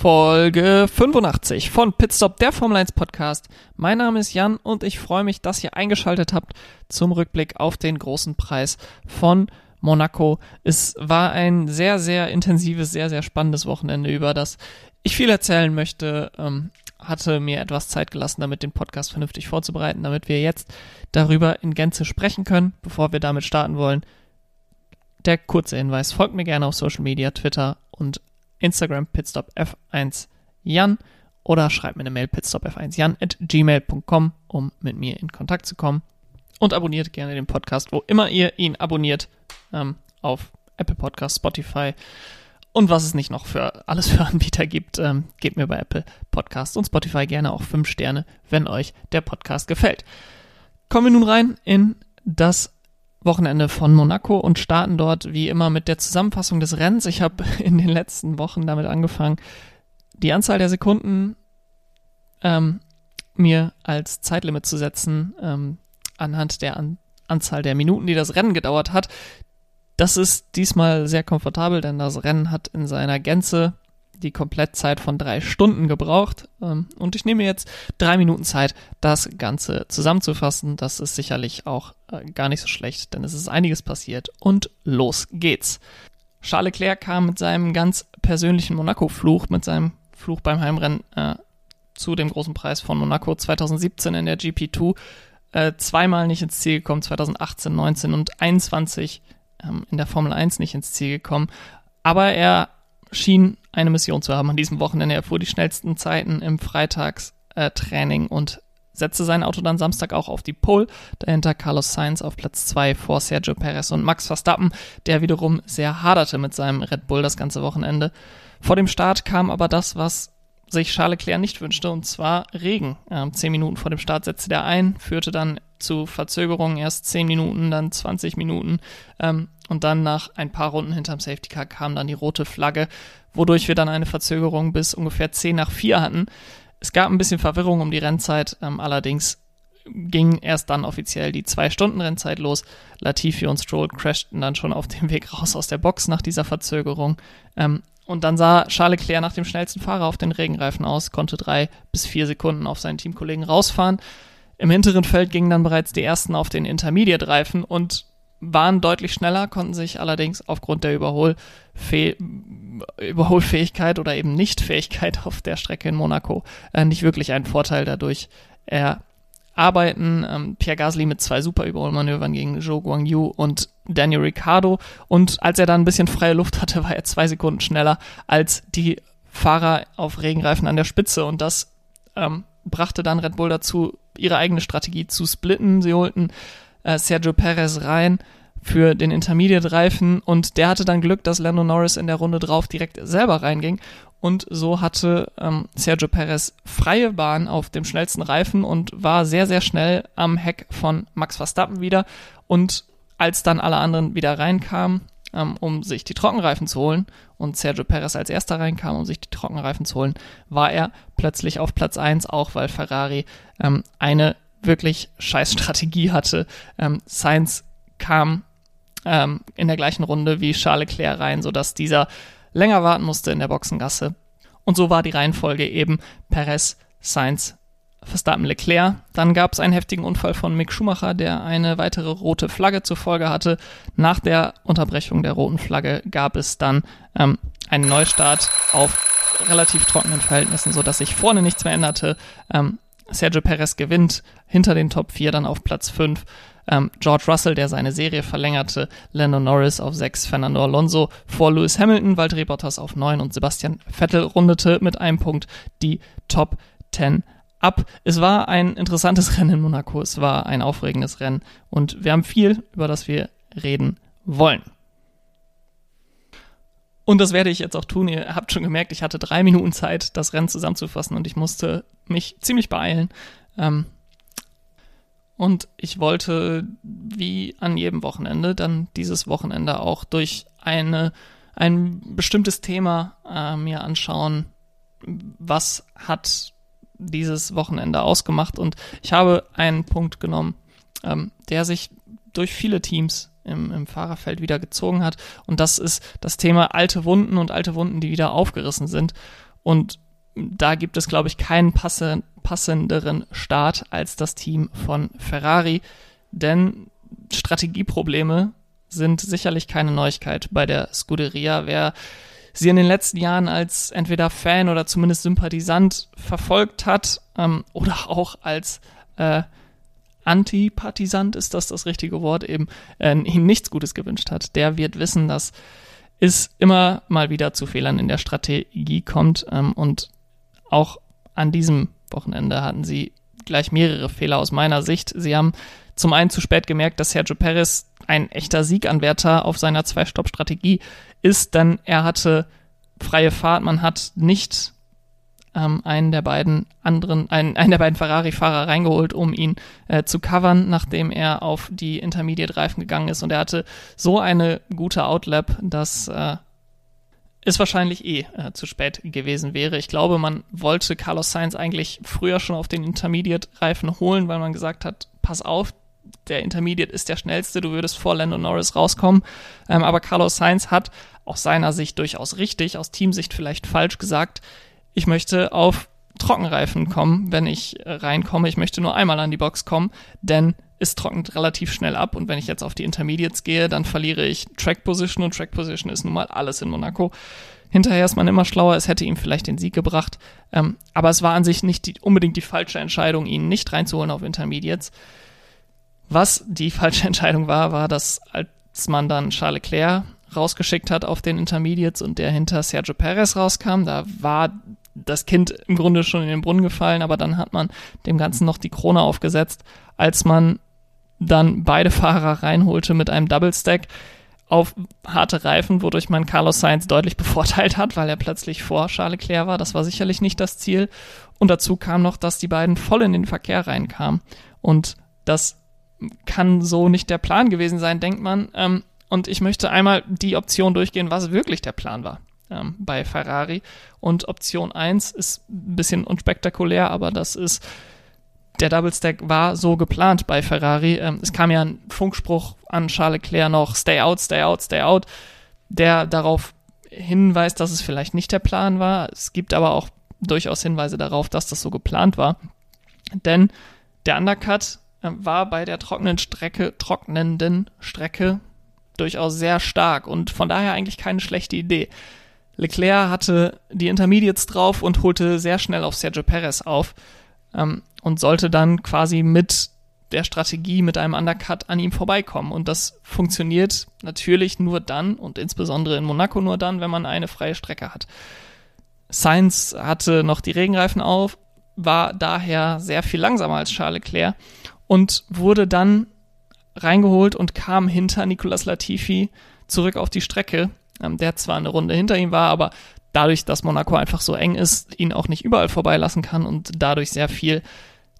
Folge 85 von Pitstop, der Formel 1 Podcast. Mein Name ist Jan und ich freue mich, dass ihr eingeschaltet habt zum Rückblick auf den großen Preis von Monaco. Es war ein sehr, sehr intensives, sehr, sehr spannendes Wochenende, über das ich viel erzählen möchte. Ähm, hatte mir etwas Zeit gelassen, damit den Podcast vernünftig vorzubereiten, damit wir jetzt darüber in Gänze sprechen können, bevor wir damit starten wollen. Der kurze Hinweis, folgt mir gerne auf Social Media, Twitter und Instagram pitstop f1 Jan oder schreibt mir eine Mail pitstopf1jan at gmail.com, um mit mir in Kontakt zu kommen. Und abonniert gerne den Podcast, wo immer ihr ihn abonniert, ähm, auf Apple Podcast, Spotify und was es nicht noch für alles für Anbieter gibt, ähm, gebt mir bei Apple Podcast und Spotify gerne auch 5 Sterne, wenn euch der Podcast gefällt. Kommen wir nun rein in das Wochenende von Monaco und starten dort wie immer mit der Zusammenfassung des Rennens. Ich habe in den letzten Wochen damit angefangen, die Anzahl der Sekunden ähm, mir als Zeitlimit zu setzen, ähm, anhand der An Anzahl der Minuten, die das Rennen gedauert hat. Das ist diesmal sehr komfortabel, denn das Rennen hat in seiner Gänze die Komplettzeit von drei Stunden gebraucht. Ähm, und ich nehme jetzt drei Minuten Zeit, das Ganze zusammenzufassen. Das ist sicherlich auch äh, gar nicht so schlecht, denn es ist einiges passiert. Und los geht's. Charles Leclerc kam mit seinem ganz persönlichen Monaco-Fluch, mit seinem Fluch beim Heimrennen äh, zu dem großen Preis von Monaco 2017 in der GP2 äh, zweimal nicht ins Ziel gekommen, 2018, 19 und 21 ähm, in der Formel 1 nicht ins Ziel gekommen. Aber er schien eine Mission zu haben an diesem Wochenende. Er fuhr die schnellsten Zeiten im Freitagstraining und setzte sein Auto dann Samstag auch auf die Pole. Dahinter Carlos Sainz auf Platz 2 vor Sergio Perez und Max Verstappen, der wiederum sehr haderte mit seinem Red Bull das ganze Wochenende. Vor dem Start kam aber das, was sich Charles Leclerc nicht wünschte, und zwar Regen. Ähm, zehn Minuten vor dem Start setzte der ein, führte dann zu Verzögerungen, erst zehn Minuten, dann 20 Minuten ähm, und dann nach ein paar Runden hinterm Safety Car kam dann die rote Flagge, wodurch wir dann eine Verzögerung bis ungefähr 10 nach 4 hatten. Es gab ein bisschen Verwirrung um die Rennzeit, ähm, allerdings ging erst dann offiziell die zwei Stunden Rennzeit los. Latifi und Stroll crashten dann schon auf dem Weg raus aus der Box nach dieser Verzögerung. Ähm, und dann sah Charles Leclerc nach dem schnellsten Fahrer auf den Regenreifen aus, konnte drei bis vier Sekunden auf seinen Teamkollegen rausfahren. Im hinteren Feld gingen dann bereits die ersten auf den Intermediate-Reifen und waren deutlich schneller, konnten sich allerdings aufgrund der Überholfäh Überholfähigkeit oder eben Nichtfähigkeit auf der Strecke in Monaco äh, nicht wirklich einen Vorteil dadurch erarbeiten. Ähm, Pierre Gasly mit zwei super Überholmanövern gegen Zhou Guangyu und Daniel Ricciardo und als er dann ein bisschen freie Luft hatte, war er zwei Sekunden schneller als die Fahrer auf Regenreifen an der Spitze und das ähm, brachte dann Red Bull dazu, ihre eigene Strategie zu splitten. Sie holten äh, Sergio Perez rein für den Intermediate-Reifen und der hatte dann Glück, dass Lando Norris in der Runde drauf direkt selber reinging und so hatte ähm, Sergio Perez freie Bahn auf dem schnellsten Reifen und war sehr, sehr schnell am Heck von Max Verstappen wieder und als dann alle anderen wieder reinkamen, ähm, um sich die Trockenreifen zu holen und Sergio Perez als erster reinkam, um sich die Trockenreifen zu holen, war er plötzlich auf Platz 1, auch weil Ferrari ähm, eine wirklich scheiß Strategie hatte. Ähm, Sainz kam ähm, in der gleichen Runde wie Charles Leclerc rein, sodass dieser länger warten musste in der Boxengasse. Und so war die Reihenfolge eben Perez, Sainz, Verstappen, Leclerc. Dann gab es einen heftigen Unfall von Mick Schumacher, der eine weitere rote Flagge zur Folge hatte. Nach der Unterbrechung der roten Flagge gab es dann ähm, einen Neustart auf relativ trockenen Verhältnissen, sodass sich vorne nichts mehr änderte. Ähm, Sergio Perez gewinnt hinter den Top 4 dann auf Platz 5. Ähm, George Russell, der seine Serie verlängerte, Lando Norris auf 6, Fernando Alonso vor Lewis Hamilton, Valtteri Bottas auf 9 und Sebastian Vettel rundete mit einem Punkt die Top 10 ab. Es war ein interessantes Rennen in Monaco, es war ein aufregendes Rennen und wir haben viel, über das wir reden wollen. Und das werde ich jetzt auch tun. Ihr habt schon gemerkt, ich hatte drei Minuten Zeit, das Rennen zusammenzufassen und ich musste mich ziemlich beeilen. Ähm, und ich wollte, wie an jedem Wochenende, dann dieses Wochenende auch durch eine, ein bestimmtes Thema äh, mir anschauen, was hat dieses Wochenende ausgemacht. Und ich habe einen Punkt genommen, ähm, der sich durch viele Teams im, im Fahrerfeld wieder gezogen hat. Und das ist das Thema alte Wunden und alte Wunden, die wieder aufgerissen sind. Und da gibt es, glaube ich, keinen passe, passenderen Start als das Team von Ferrari, denn Strategieprobleme sind sicherlich keine Neuigkeit bei der Scuderia. Wer sie in den letzten Jahren als entweder Fan oder zumindest Sympathisant verfolgt hat ähm, oder auch als äh, Antipartisant, ist das das richtige Wort, eben äh, ihm nichts Gutes gewünscht hat, der wird wissen, dass es immer mal wieder zu Fehlern in der Strategie kommt ähm, und auch an diesem Wochenende hatten sie gleich mehrere Fehler aus meiner Sicht. Sie haben zum einen zu spät gemerkt, dass Sergio Perez ein echter Sieganwärter auf seiner Zwei-Stopp-Strategie ist, denn er hatte freie Fahrt. Man hat nicht ähm, einen der beiden anderen, einen, einen der beiden Ferrari-Fahrer reingeholt, um ihn äh, zu covern, nachdem er auf die Intermediate-Reifen gegangen ist. Und er hatte so eine gute Outlap, dass äh, es wahrscheinlich eh äh, zu spät gewesen wäre. Ich glaube, man wollte Carlos Sainz eigentlich früher schon auf den Intermediate-Reifen holen, weil man gesagt hat, pass auf, der Intermediate ist der schnellste, du würdest vor Lando Norris rauskommen. Ähm, aber Carlos Sainz hat aus seiner Sicht durchaus richtig, aus Teamsicht vielleicht falsch gesagt, ich möchte auf Trockenreifen kommen, wenn ich äh, reinkomme. Ich möchte nur einmal an die Box kommen, denn es trocknet relativ schnell ab und wenn ich jetzt auf die Intermediates gehe, dann verliere ich Track Position und Track Position ist nun mal alles in Monaco. Hinterher ist man immer schlauer, es hätte ihm vielleicht den Sieg gebracht, ähm, aber es war an sich nicht die, unbedingt die falsche Entscheidung, ihn nicht reinzuholen auf Intermediates. Was die falsche Entscheidung war, war, dass als man dann Charles Leclerc rausgeschickt hat auf den Intermediates und der hinter Sergio Perez rauskam, da war das Kind im Grunde schon in den Brunnen gefallen, aber dann hat man dem Ganzen noch die Krone aufgesetzt, als man dann beide Fahrer reinholte mit einem Double Stack auf harte Reifen, wodurch man Carlos Sainz deutlich bevorteilt hat, weil er plötzlich vor Charles Leclerc war. Das war sicherlich nicht das Ziel. Und dazu kam noch, dass die beiden voll in den Verkehr reinkamen. Und das kann so nicht der Plan gewesen sein, denkt man. Ähm, und ich möchte einmal die Option durchgehen, was wirklich der Plan war ähm, bei Ferrari. Und Option 1 ist ein bisschen unspektakulär, aber das ist, der Double Stack war so geplant bei Ferrari. Ähm, es kam ja ein Funkspruch an Charles Leclerc noch, stay out, stay out, stay out, der darauf hinweist, dass es vielleicht nicht der Plan war. Es gibt aber auch durchaus Hinweise darauf, dass das so geplant war. Denn der Undercut äh, war bei der trockenen Strecke, trocknenden Strecke durchaus sehr stark und von daher eigentlich keine schlechte Idee. Leclerc hatte die Intermediates drauf und holte sehr schnell auf Sergio Perez auf ähm, und sollte dann quasi mit der Strategie mit einem Undercut an ihm vorbeikommen. Und das funktioniert natürlich nur dann und insbesondere in Monaco nur dann, wenn man eine freie Strecke hat. Sainz hatte noch die Regenreifen auf, war daher sehr viel langsamer als Charles Leclerc und wurde dann reingeholt und kam hinter Nicolas Latifi zurück auf die Strecke ähm, der zwar eine Runde hinter ihm war, aber dadurch, dass Monaco einfach so eng ist, ihn auch nicht überall vorbeilassen kann und dadurch sehr viel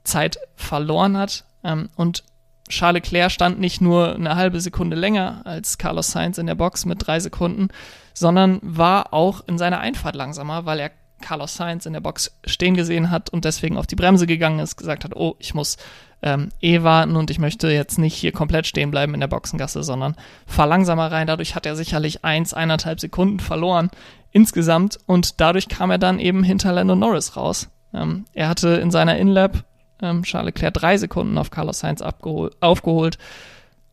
Zeit verloren hat. Ähm, und Charles Leclerc stand nicht nur eine halbe Sekunde länger als Carlos Sainz in der Box mit drei Sekunden, sondern war auch in seiner Einfahrt langsamer, weil er Carlos Sainz in der Box stehen gesehen hat und deswegen auf die Bremse gegangen ist, gesagt hat, oh, ich muss ähm, eh warten und ich möchte jetzt nicht hier komplett stehen bleiben in der Boxengasse, sondern fahr langsamer rein. Dadurch hat er sicherlich eins, eineinhalb Sekunden verloren insgesamt und dadurch kam er dann eben hinter Lando Norris raus. Ähm, er hatte in seiner Inlap ähm, Charles Leclerc drei Sekunden auf Carlos Sainz aufgeholt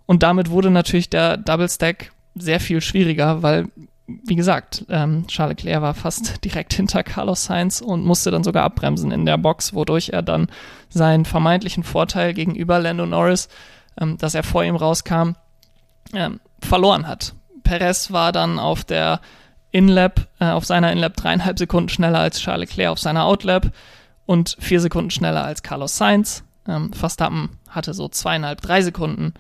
und damit wurde natürlich der Double Stack sehr viel schwieriger, weil wie gesagt, ähm, Charles Leclerc war fast direkt hinter Carlos Sainz und musste dann sogar abbremsen in der Box, wodurch er dann seinen vermeintlichen Vorteil gegenüber Lando Norris, ähm, dass er vor ihm rauskam, ähm, verloren hat. Perez war dann auf der Inlap, äh, auf seiner Inlap dreieinhalb Sekunden schneller als Charles Leclerc auf seiner Outlap und vier Sekunden schneller als Carlos Sainz. Ähm, Verstappen hatte so zweieinhalb, drei Sekunden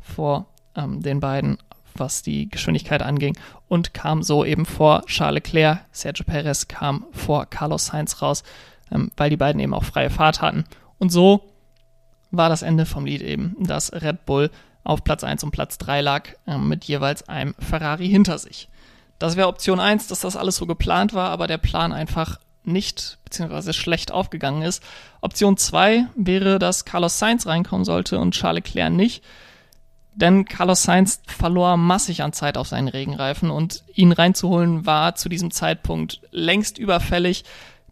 vor ähm, den beiden was die Geschwindigkeit anging und kam so eben vor Charles Leclerc. Sergio Perez kam vor Carlos Sainz raus, ähm, weil die beiden eben auch freie Fahrt hatten. Und so war das Ende vom Lied eben, dass Red Bull auf Platz 1 und Platz 3 lag, äh, mit jeweils einem Ferrari hinter sich. Das wäre Option 1, dass das alles so geplant war, aber der Plan einfach nicht bzw. schlecht aufgegangen ist. Option 2 wäre, dass Carlos Sainz reinkommen sollte und Charles Leclerc nicht denn Carlos Sainz verlor massig an Zeit auf seinen Regenreifen und ihn reinzuholen war zu diesem Zeitpunkt längst überfällig.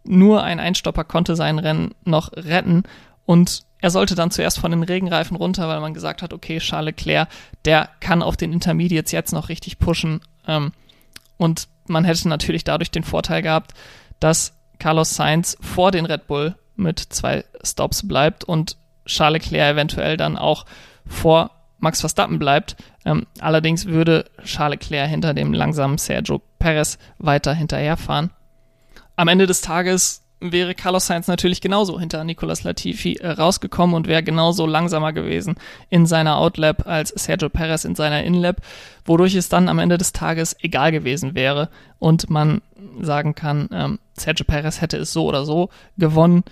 Nur ein Einstopper konnte sein Rennen noch retten und er sollte dann zuerst von den Regenreifen runter, weil man gesagt hat, okay, Charles Leclerc, der kann auf den Intermediates jetzt noch richtig pushen. Ähm, und man hätte natürlich dadurch den Vorteil gehabt, dass Carlos Sainz vor den Red Bull mit zwei Stops bleibt und Charles Leclerc eventuell dann auch vor Max Verstappen bleibt. Ähm, allerdings würde Charles Leclerc hinter dem langsamen Sergio Perez weiter hinterherfahren. Am Ende des Tages wäre Carlos Sainz natürlich genauso hinter Nicolas Latifi äh, rausgekommen und wäre genauso langsamer gewesen in seiner Outlap als Sergio Perez in seiner Inlap, wodurch es dann am Ende des Tages egal gewesen wäre und man sagen kann, ähm, Sergio Perez hätte es so oder so gewonnen.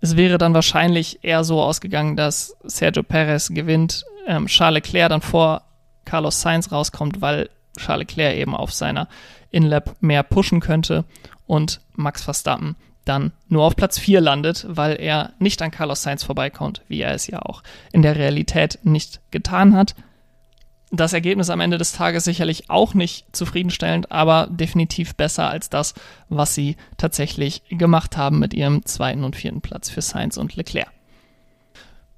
Es wäre dann wahrscheinlich eher so ausgegangen, dass Sergio Perez gewinnt, ähm, Charles Leclerc dann vor Carlos Sainz rauskommt, weil Charles Leclerc eben auf seiner Inlap mehr pushen könnte und Max Verstappen dann nur auf Platz 4 landet, weil er nicht an Carlos Sainz vorbeikommt, wie er es ja auch in der Realität nicht getan hat. Das Ergebnis am Ende des Tages sicherlich auch nicht zufriedenstellend, aber definitiv besser als das, was sie tatsächlich gemacht haben mit ihrem zweiten und vierten Platz für Sainz und Leclerc.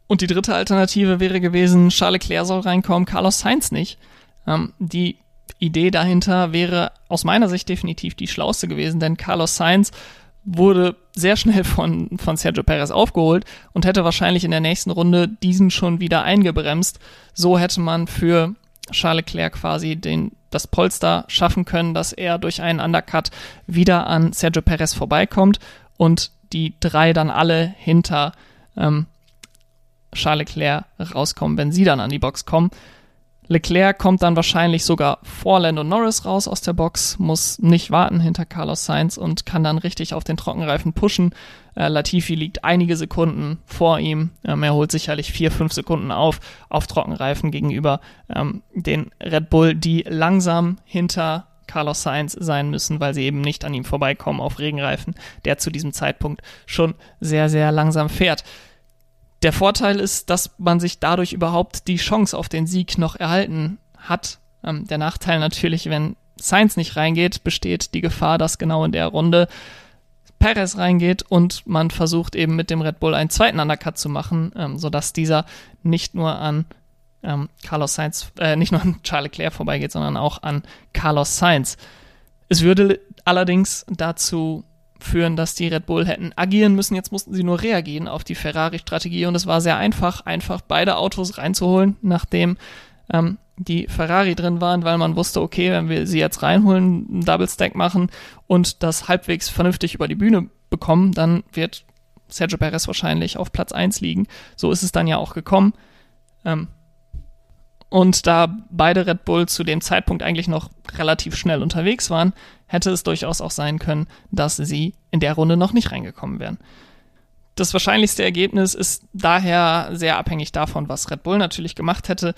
Und die dritte Alternative wäre gewesen, Charles Leclerc soll reinkommen, Carlos Sainz nicht. Ähm, die Idee dahinter wäre aus meiner Sicht definitiv die schlauste gewesen, denn Carlos Sainz wurde sehr schnell von, von Sergio Perez aufgeholt und hätte wahrscheinlich in der nächsten Runde diesen schon wieder eingebremst. So hätte man für Charles Leclerc quasi den, das Polster schaffen können, dass er durch einen Undercut wieder an Sergio Perez vorbeikommt und die drei dann alle hinter ähm, Charles Leclerc rauskommen, wenn sie dann an die Box kommen. Leclerc kommt dann wahrscheinlich sogar vor Lando Norris raus aus der Box, muss nicht warten hinter Carlos Sainz und kann dann richtig auf den Trockenreifen pushen. Äh, Latifi liegt einige Sekunden vor ihm. Ähm, er holt sicherlich vier, fünf Sekunden auf auf Trockenreifen gegenüber ähm, den Red Bull, die langsam hinter Carlos Sainz sein müssen, weil sie eben nicht an ihm vorbeikommen auf Regenreifen, der zu diesem Zeitpunkt schon sehr, sehr langsam fährt. Der Vorteil ist, dass man sich dadurch überhaupt die Chance auf den Sieg noch erhalten hat. Ähm, der Nachteil natürlich, wenn Sainz nicht reingeht, besteht die Gefahr, dass genau in der Runde Perez reingeht und man versucht eben mit dem Red Bull einen zweiten Undercut zu machen, ähm, sodass dieser nicht nur an ähm, Carlos Sainz, äh, nicht nur an Charles Leclerc vorbeigeht, sondern auch an Carlos Sainz. Es würde allerdings dazu führen, dass die Red Bull hätten agieren müssen. Jetzt mussten sie nur reagieren auf die Ferrari-Strategie und es war sehr einfach, einfach beide Autos reinzuholen, nachdem ähm, die Ferrari drin waren, weil man wusste, okay, wenn wir sie jetzt reinholen, einen Double Stack machen und das halbwegs vernünftig über die Bühne bekommen, dann wird Sergio Perez wahrscheinlich auf Platz 1 liegen. So ist es dann ja auch gekommen. Ähm, und da beide Red Bull zu dem Zeitpunkt eigentlich noch relativ schnell unterwegs waren, hätte es durchaus auch sein können, dass sie in der Runde noch nicht reingekommen wären. Das wahrscheinlichste Ergebnis ist daher sehr abhängig davon, was Red Bull natürlich gemacht hätte.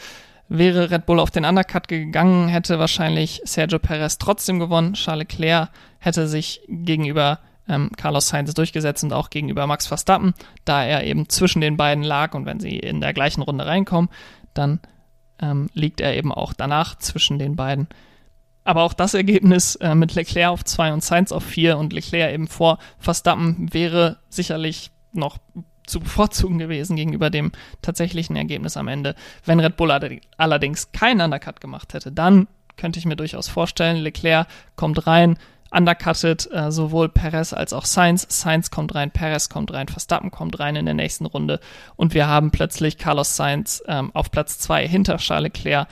Wäre Red Bull auf den Undercut gegangen, hätte wahrscheinlich Sergio Perez trotzdem gewonnen. Charles Leclerc hätte sich gegenüber ähm, Carlos Sainz durchgesetzt und auch gegenüber Max Verstappen, da er eben zwischen den beiden lag und wenn sie in der gleichen Runde reinkommen, dann ähm, liegt er eben auch danach zwischen den beiden. Aber auch das Ergebnis äh, mit Leclerc auf 2 und Sainz auf 4 und Leclerc eben vor Verstappen wäre sicherlich noch zu bevorzugen gewesen gegenüber dem tatsächlichen Ergebnis am Ende. Wenn Red Bull allerdings keinen Undercut gemacht hätte, dann könnte ich mir durchaus vorstellen, Leclerc kommt rein, undercuttet äh, sowohl Perez als auch Sainz. Sainz kommt rein, Perez kommt rein, Verstappen kommt rein in der nächsten Runde und wir haben plötzlich Carlos Sainz ähm, auf Platz 2 hinter Charles Leclerc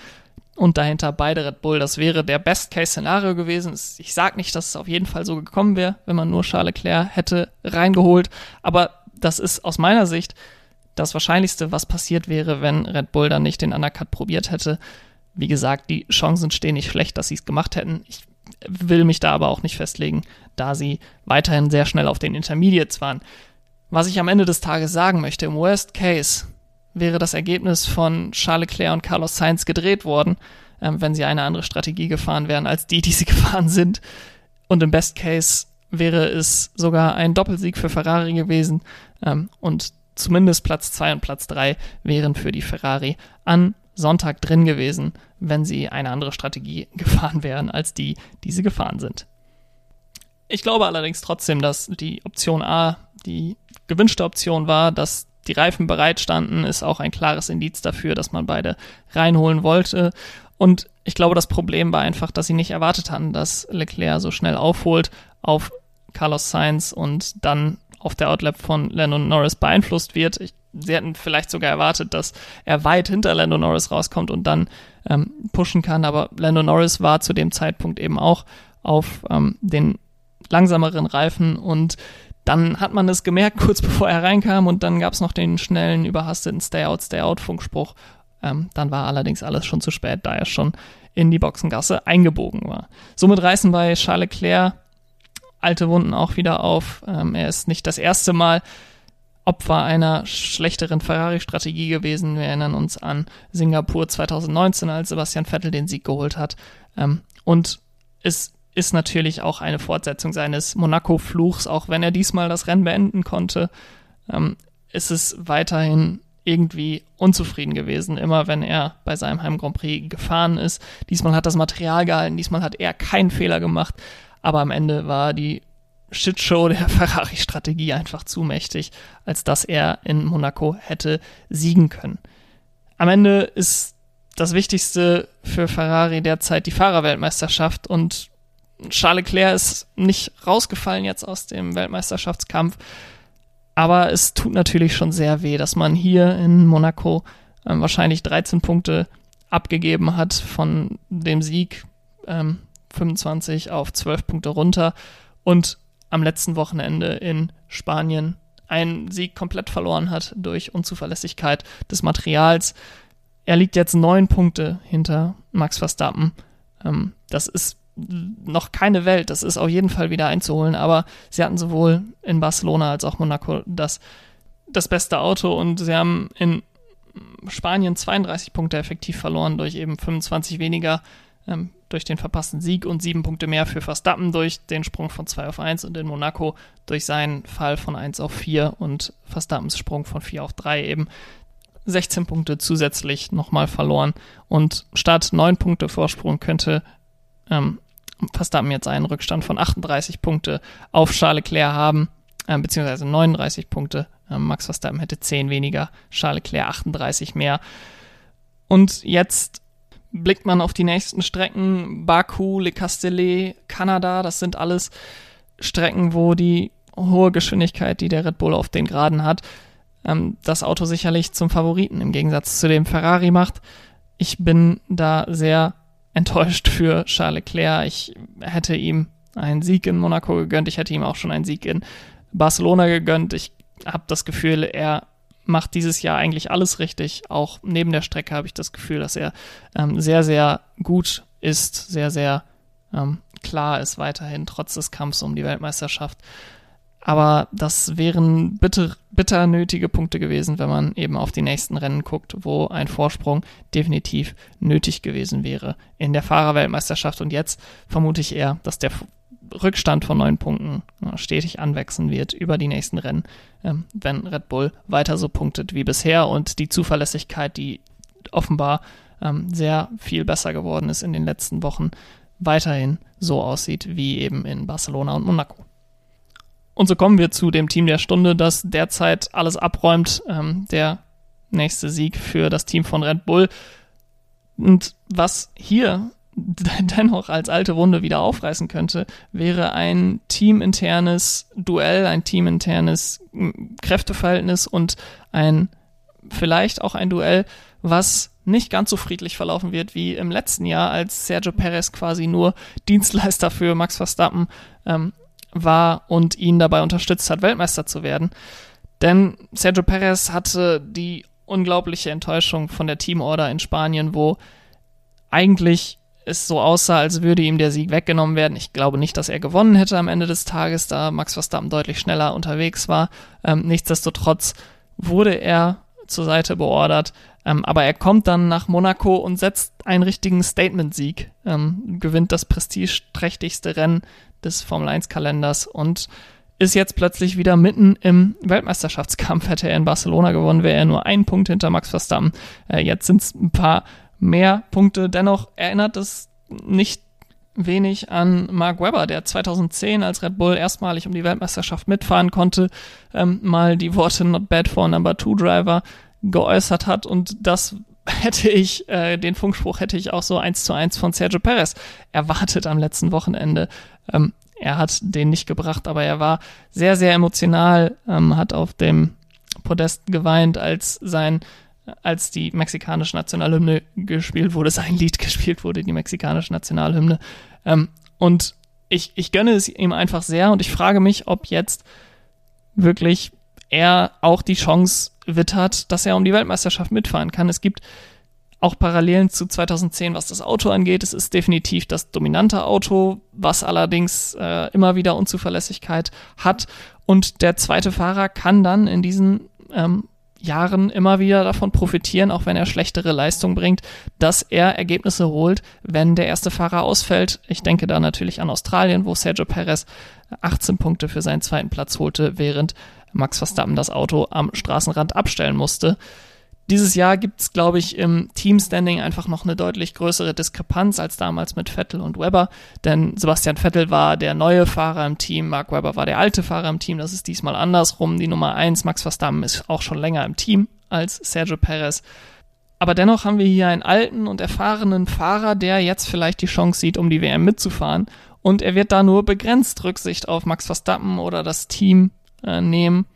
und dahinter beide Red Bull. Das wäre der Best-Case-Szenario gewesen. Ich sage nicht, dass es auf jeden Fall so gekommen wäre, wenn man nur Charles Leclerc hätte reingeholt, aber das ist aus meiner Sicht das Wahrscheinlichste, was passiert wäre, wenn Red Bull dann nicht den Undercut probiert hätte. Wie gesagt, die Chancen stehen nicht schlecht, dass sie es gemacht hätten. Ich will mich da aber auch nicht festlegen, da sie weiterhin sehr schnell auf den Intermediates waren. Was ich am Ende des Tages sagen möchte, im Worst Case wäre das Ergebnis von Charles Leclerc und Carlos Sainz gedreht worden, ähm, wenn sie eine andere Strategie gefahren wären als die, die sie gefahren sind. Und im Best Case wäre es sogar ein Doppelsieg für Ferrari gewesen ähm, und zumindest Platz 2 und Platz 3 wären für die Ferrari an Sonntag drin gewesen, wenn sie eine andere Strategie gefahren wären als die, die sie gefahren sind. Ich glaube allerdings trotzdem, dass die Option A die gewünschte Option war, dass die Reifen bereitstanden, ist auch ein klares Indiz dafür, dass man beide reinholen wollte. Und ich glaube, das Problem war einfach, dass sie nicht erwartet hatten, dass Leclerc so schnell aufholt auf Carlos Sainz und dann auf der Outlap von Lando Norris beeinflusst wird. Ich, sie hätten vielleicht sogar erwartet, dass er weit hinter Lando Norris rauskommt und dann ähm, pushen kann, aber Lando Norris war zu dem Zeitpunkt eben auch auf ähm, den langsameren Reifen und dann hat man es gemerkt, kurz bevor er reinkam und dann gab es noch den schnellen, überhasteten Stay-out, Stay-out-Funkspruch. Ähm, dann war allerdings alles schon zu spät, da er schon in die Boxengasse eingebogen war. Somit reißen bei Charles Leclerc alte Wunden auch wieder auf. Ähm, er ist nicht das erste Mal Opfer einer schlechteren Ferrari-Strategie gewesen. Wir erinnern uns an Singapur 2019, als Sebastian Vettel den Sieg geholt hat. Ähm, und es ist natürlich auch eine Fortsetzung seines Monaco-Fluchs, auch wenn er diesmal das Rennen beenden konnte. Ähm, ist es weiterhin irgendwie unzufrieden gewesen, immer wenn er bei seinem Heim Grand Prix gefahren ist. Diesmal hat das Material gehalten, diesmal hat er keinen Fehler gemacht, aber am Ende war die Shitshow der Ferrari-Strategie einfach zu mächtig, als dass er in Monaco hätte siegen können. Am Ende ist das Wichtigste für Ferrari derzeit die Fahrerweltmeisterschaft und Charles Leclerc ist nicht rausgefallen jetzt aus dem Weltmeisterschaftskampf, aber es tut natürlich schon sehr weh, dass man hier in Monaco ähm, wahrscheinlich 13 Punkte abgegeben hat von dem Sieg. Ähm, 25 auf 12 Punkte runter und am letzten Wochenende in Spanien einen Sieg komplett verloren hat durch Unzuverlässigkeit des Materials. Er liegt jetzt neun Punkte hinter Max Verstappen. Ähm, das ist noch keine Welt, das ist auf jeden Fall wieder einzuholen, aber sie hatten sowohl in Barcelona als auch Monaco das, das beste Auto und sie haben in Spanien 32 Punkte effektiv verloren durch eben 25 weniger ähm, durch den verpassten Sieg und sieben Punkte mehr für Verstappen durch den Sprung von 2 auf 1 und in Monaco durch seinen Fall von 1 auf 4 und Verstappens Sprung von 4 auf 3 eben 16 Punkte zusätzlich nochmal verloren. Und statt 9 Punkte Vorsprung könnte ähm, Verstappen jetzt einen Rückstand von 38 Punkte auf Charles Leclerc haben, äh, beziehungsweise 39 Punkte. Äh, Max Verstappen hätte 10 weniger, Charles Leclerc 38 mehr. Und jetzt blickt man auf die nächsten Strecken, Baku, Le Castellet, Kanada, das sind alles Strecken, wo die hohe Geschwindigkeit, die der Red Bull auf den Geraden hat, ähm, das Auto sicherlich zum Favoriten im Gegensatz zu dem Ferrari macht. Ich bin da sehr enttäuscht für Charles Leclerc. Ich hätte ihm einen Sieg in Monaco gegönnt. Ich hätte ihm auch schon einen Sieg in Barcelona gegönnt. Ich habe das Gefühl, er macht dieses Jahr eigentlich alles richtig. Auch neben der Strecke habe ich das Gefühl, dass er ähm, sehr, sehr gut ist, sehr, sehr ähm, klar ist weiterhin, trotz des Kampfs um die Weltmeisterschaft. Aber das wären bitter, bitter nötige Punkte gewesen, wenn man eben auf die nächsten Rennen guckt, wo ein Vorsprung definitiv nötig gewesen wäre in der Fahrerweltmeisterschaft. Und jetzt vermute ich eher, dass der Rückstand von neun Punkten stetig anwachsen wird über die nächsten Rennen, ähm, wenn Red Bull weiter so punktet wie bisher und die Zuverlässigkeit, die offenbar ähm, sehr viel besser geworden ist in den letzten Wochen, weiterhin so aussieht wie eben in Barcelona und Monaco. Und so kommen wir zu dem Team der Stunde, das derzeit alles abräumt. Ähm, der nächste Sieg für das Team von Red Bull. Und was hier dennoch als alte Wunde wieder aufreißen könnte, wäre ein teaminternes Duell, ein teaminternes Kräfteverhältnis und ein vielleicht auch ein Duell, was nicht ganz so friedlich verlaufen wird wie im letzten Jahr, als Sergio Perez quasi nur Dienstleister für Max Verstappen ähm, war und ihn dabei unterstützt hat, Weltmeister zu werden. Denn Sergio Perez hatte die unglaubliche Enttäuschung von der Teamorder in Spanien, wo eigentlich es so aussah, als würde ihm der Sieg weggenommen werden. Ich glaube nicht, dass er gewonnen hätte am Ende des Tages, da Max Verstappen deutlich schneller unterwegs war. Ähm, nichtsdestotrotz wurde er zur Seite beordert. Ähm, aber er kommt dann nach Monaco und setzt einen richtigen Statement-Sieg, ähm, gewinnt das prestigeträchtigste Rennen des Formel 1-Kalenders und ist jetzt plötzlich wieder mitten im Weltmeisterschaftskampf. Hätte er in Barcelona gewonnen, wäre er nur ein Punkt hinter Max Verstappen. Äh, jetzt sind es ein paar mehr Punkte. Dennoch erinnert es nicht wenig an Mark Webber, der 2010 als Red Bull erstmalig um die Weltmeisterschaft mitfahren konnte, ähm, mal die Worte Not Bad for Number Two Driver geäußert hat und das hätte ich, äh, den Funkspruch hätte ich auch so eins zu eins von Sergio Perez erwartet am letzten Wochenende. Ähm, er hat den nicht gebracht, aber er war sehr, sehr emotional, ähm, hat auf dem Podest geweint, als sein als die mexikanische Nationalhymne gespielt wurde, sein Lied gespielt wurde, die mexikanische Nationalhymne. Ähm, und ich, ich gönne es ihm einfach sehr und ich frage mich, ob jetzt wirklich er auch die Chance wittert, dass er um die Weltmeisterschaft mitfahren kann. Es gibt auch Parallelen zu 2010, was das Auto angeht. Es ist definitiv das dominante Auto, was allerdings äh, immer wieder Unzuverlässigkeit hat. Und der zweite Fahrer kann dann in diesen ähm, Jahren immer wieder davon profitieren, auch wenn er schlechtere Leistung bringt, dass er Ergebnisse holt, wenn der erste Fahrer ausfällt. Ich denke da natürlich an Australien, wo Sergio Perez 18 Punkte für seinen zweiten Platz holte, während Max Verstappen das Auto am Straßenrand abstellen musste. Dieses Jahr gibt es, glaube ich, im Teamstanding einfach noch eine deutlich größere Diskrepanz als damals mit Vettel und Webber. Denn Sebastian Vettel war der neue Fahrer im Team, Mark Webber war der alte Fahrer im Team. Das ist diesmal andersrum. Die Nummer eins, Max Verstappen, ist auch schon länger im Team als Sergio Perez. Aber dennoch haben wir hier einen alten und erfahrenen Fahrer, der jetzt vielleicht die Chance sieht, um die WM mitzufahren. Und er wird da nur begrenzt Rücksicht auf Max Verstappen oder das Team äh, nehmen.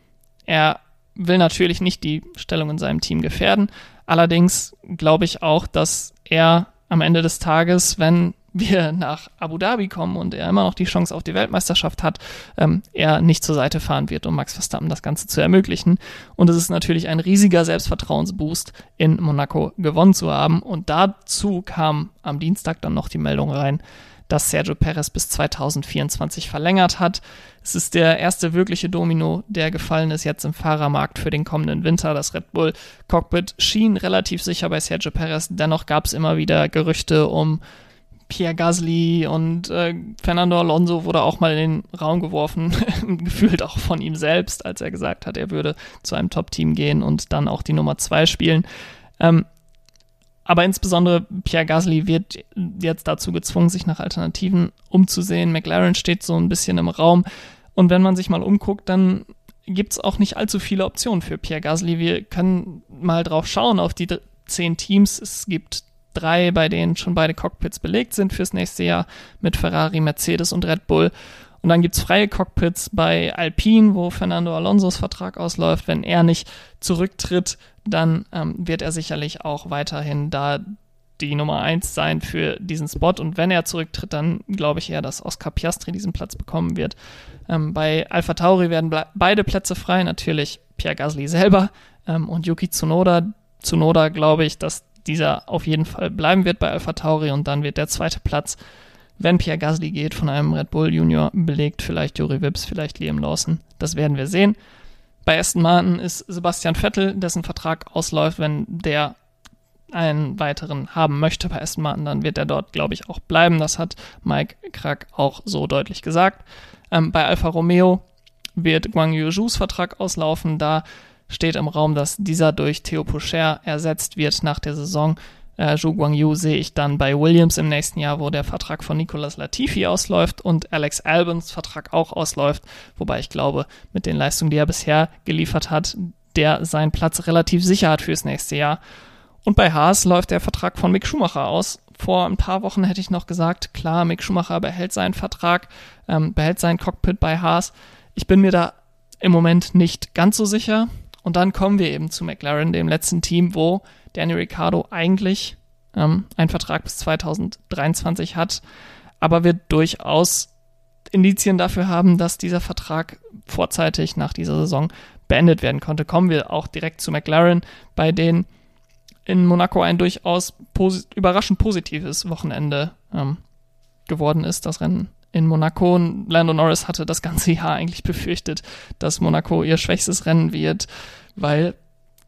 Er will natürlich nicht die Stellung in seinem Team gefährden. Allerdings glaube ich auch, dass er am Ende des Tages, wenn wir nach Abu Dhabi kommen und er immer noch die Chance auf die Weltmeisterschaft hat, ähm, er nicht zur Seite fahren wird, um Max Verstappen das Ganze zu ermöglichen. Und es ist natürlich ein riesiger Selbstvertrauensboost, in Monaco gewonnen zu haben. Und dazu kam am Dienstag dann noch die Meldung rein, dass Sergio Perez bis 2024 verlängert hat. Es ist der erste wirkliche Domino, der gefallen ist jetzt im Fahrermarkt für den kommenden Winter. Das Red Bull Cockpit schien relativ sicher bei Sergio Perez. Dennoch gab es immer wieder Gerüchte um Pierre Gasly und äh, Fernando Alonso wurde auch mal in den Raum geworfen, gefühlt auch von ihm selbst, als er gesagt hat, er würde zu einem Top-Team gehen und dann auch die Nummer zwei spielen. Ähm, aber insbesondere Pierre Gasly wird jetzt dazu gezwungen, sich nach Alternativen umzusehen. McLaren steht so ein bisschen im Raum. Und wenn man sich mal umguckt, dann gibt es auch nicht allzu viele Optionen für Pierre Gasly. Wir können mal drauf schauen auf die zehn Teams. Es gibt drei, bei denen schon beide Cockpits belegt sind fürs nächste Jahr mit Ferrari, Mercedes und Red Bull. Und dann gibt's freie Cockpits bei Alpine, wo Fernando Alonsos Vertrag ausläuft. Wenn er nicht zurücktritt, dann ähm, wird er sicherlich auch weiterhin da die Nummer eins sein für diesen Spot. Und wenn er zurücktritt, dann glaube ich eher, dass Oscar Piastri diesen Platz bekommen wird. Ähm, bei Alpha Tauri werden beide Plätze frei, natürlich Pierre Gasly selber ähm, und Yuki Tsunoda. Tsunoda glaube ich, dass dieser auf jeden Fall bleiben wird bei Alpha Tauri und dann wird der zweite Platz wenn Pierre Gasly geht, von einem Red Bull Junior belegt, vielleicht Juri Wips, vielleicht Liam Lawson. Das werden wir sehen. Bei Aston Martin ist Sebastian Vettel, dessen Vertrag ausläuft, wenn der einen weiteren haben möchte bei Aston Martin, dann wird er dort, glaube ich, auch bleiben. Das hat Mike Krack auch so deutlich gesagt. Ähm, bei Alfa Romeo wird Guang Yuzhus Vertrag auslaufen. Da steht im Raum, dass dieser durch Theo Pocher ersetzt wird nach der Saison. Äh, Zhou Guangyu sehe ich dann bei Williams im nächsten Jahr, wo der Vertrag von Nicolas Latifi ausläuft und Alex Albans Vertrag auch ausläuft, wobei ich glaube, mit den Leistungen, die er bisher geliefert hat, der seinen Platz relativ sicher hat fürs nächste Jahr. Und bei Haas läuft der Vertrag von Mick Schumacher aus. Vor ein paar Wochen hätte ich noch gesagt, klar, Mick Schumacher behält seinen Vertrag, ähm, behält sein Cockpit bei Haas. Ich bin mir da im Moment nicht ganz so sicher. Und dann kommen wir eben zu McLaren, dem letzten Team, wo Danny Ricciardo eigentlich ähm, einen Vertrag bis 2023 hat, aber wir durchaus Indizien dafür haben, dass dieser Vertrag vorzeitig nach dieser Saison beendet werden konnte. Kommen wir auch direkt zu McLaren, bei denen in Monaco ein durchaus posi überraschend positives Wochenende ähm, geworden ist, das Rennen in Monaco. Und Lando Norris hatte das ganze Jahr eigentlich befürchtet, dass Monaco ihr schwächstes Rennen wird, weil